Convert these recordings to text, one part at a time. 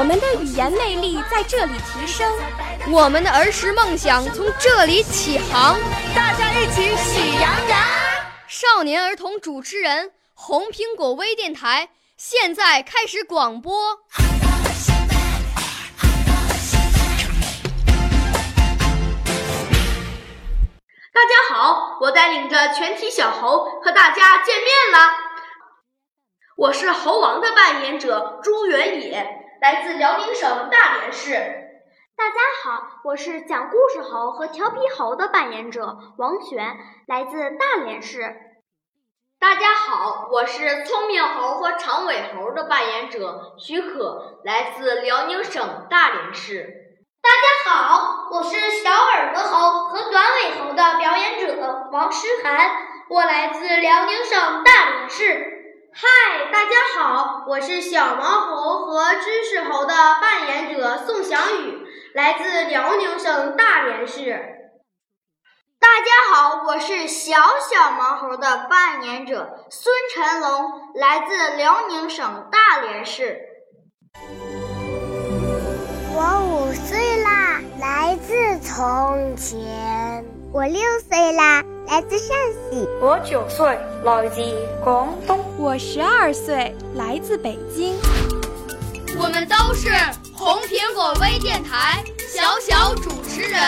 我们的语言魅力在这里提升，我们的儿时梦想从这里起航。大家一起喜羊羊。少年儿童主持人，红苹果微电台现在开始广播。大家好，我带领着全体小猴和大家见面了。我是猴王的扮演者朱元野，来自辽宁省大连市。大家好，我是讲故事猴和调皮猴的扮演者王璇，来自大连市。大家好，我是聪明猴和长尾猴的扮演者许可，来自辽宁省大连市。大家好，我是小耳朵猴和短尾猴的表演者王诗涵，我来自辽宁省大连市。嗨，大家好，我是小毛猴和知识猴的扮演者宋翔宇，来自辽宁省大连市。大家好，我是小小毛猴的扮演者孙晨龙，来自辽宁省大连市。我五岁啦，来自从前。我六岁啦，来自陕西。我九岁，来自广东。我十二岁，来自北京。我们都是红苹果微电台小小主持人。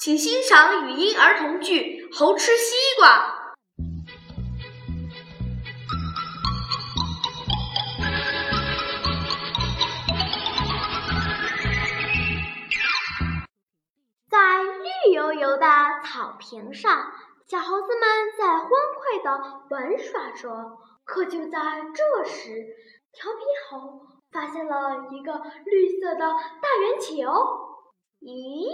请欣赏语音儿童剧《猴吃西瓜》。绿油油的草坪上，小猴子们在欢快的玩耍着。可就在这时，调皮猴发现了一个绿色的大圆球。咦，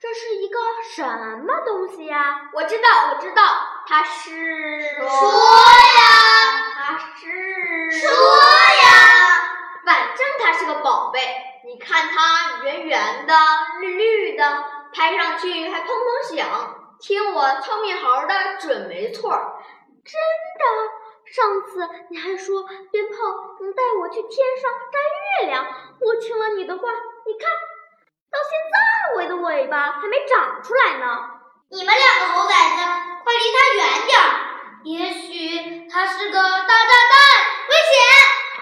这是一个什么东西呀？我知道，我知道，它是说呀，它是说呀，反正它是个宝贝。你看它圆圆的、绿绿的，拍上去还砰砰响。听我聪明猴的，准没错。真的。上次你还说鞭炮能带我去天上摘月亮，我听了你的话，你看到现在我的尾巴还没长出来呢。你们两个猴崽子，快离它远点儿！也许它是个大炸弹，危险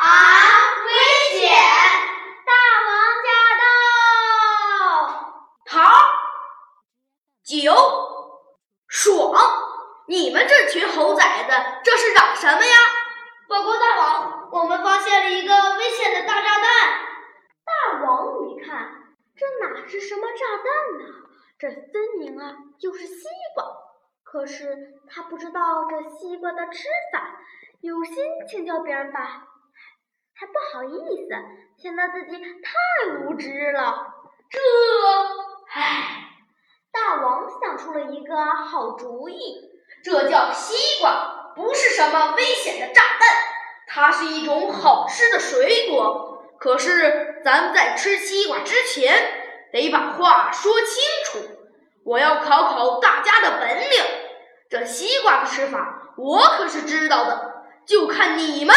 啊！危险！大王驾到！桃、酒、爽。你们这群猴崽子，这是嚷什么呀？报告大王，我们发现了一个危险的大炸弹。大王一看，这哪是什么炸弹呢？这分明啊就是西瓜。可是他不知道这西瓜的吃法，有心请教别人吧，还不好意思，显得自己太无知了。这，唉，大王想出了一个好主意。这叫西瓜，不是什么危险的炸弹，它是一种好吃的水果。可是咱们在吃西瓜之前，得把话说清楚。我要考考大家的本领，这西瓜的吃法我可是知道的，就看你们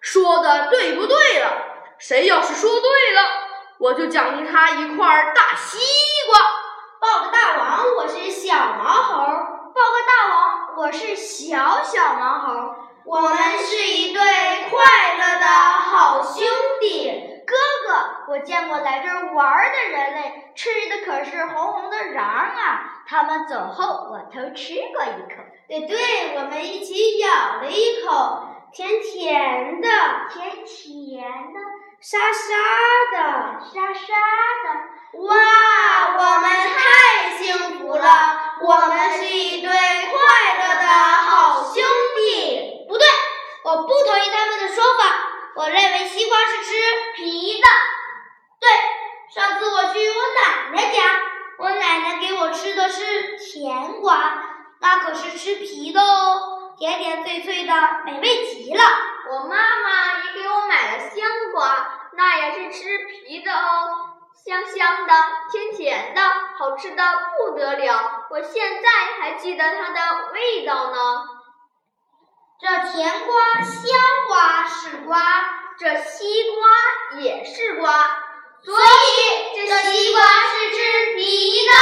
说的对不对了。谁要是说对了，我就奖励他一块大西瓜。报个大王，我是小毛猴。报个大王，我是小小毛猴，我们是一对快乐的好兄弟。哥哥，我见过来这儿玩的人类，吃的可是红红的瓤啊！他们走后，我偷吃过一口。对对，我们一起咬了一口，甜甜的，甜甜的，沙沙的，沙沙的。哇，我们太幸福了！我们是一对快乐不同意他们的说法我认为西瓜是吃皮的。对，上次我去我奶奶家，我奶奶给我吃的是甜瓜，那可是吃皮的哦，甜甜脆脆的，美味极了。我妈妈也给我买了香瓜，那也是吃皮的哦。香香的，甜甜的，好吃的不得了！我现在还记得它的味道呢。这甜瓜、香瓜是瓜，这西瓜也是瓜，所以这西瓜是吃皮的，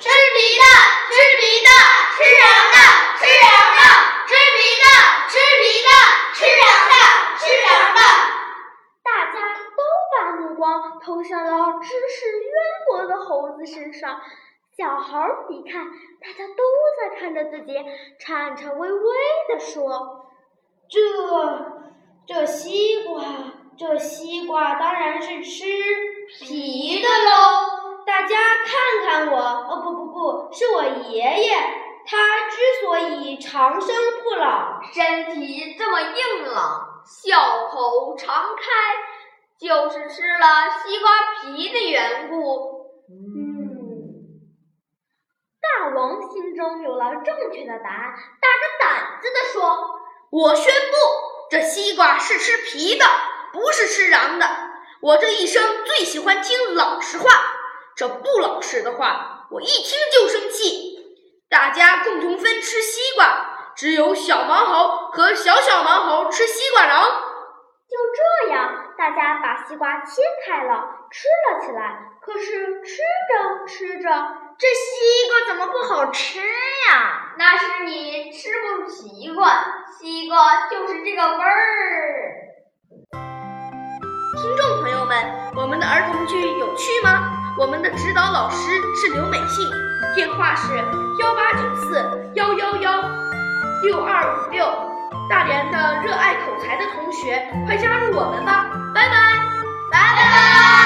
吃皮的，吃皮的，吃瓤的，吃瓤的，吃皮的，吃皮的，吃瓤的，吃瓤的。大家都把目光投向了知识渊博的猴子身上。小猴一看，大家都在看着自己，颤颤巍巍地说：“这这西瓜，这西瓜当然是吃皮的喽！大家看看我，哦不不不，是我爷爷。他之所以长生不老，身体这么硬朗，笑口常开。”就是吃了西瓜皮的缘故。嗯，大王心中有了正确的答案，大着胆子的说：“我宣布，这西瓜是吃皮的，不是吃瓤的。我这一生最喜欢听老实话，这不老实的话，我一听就生气。大家共同分吃西瓜，只有小毛猴和小小毛猴吃西瓜瓤。就这样。”大家把西瓜切开了，吃了起来。可是吃着吃着，这西瓜怎么不好吃呀？那是你吃不习惯，西瓜就是这个味儿。听众朋友们，我们的儿童剧有趣吗？我们的指导老师是刘美信，电话是幺八九四幺幺幺六二五六。大连的热爱口才的同学，快加入我们吧！拜拜，拜拜。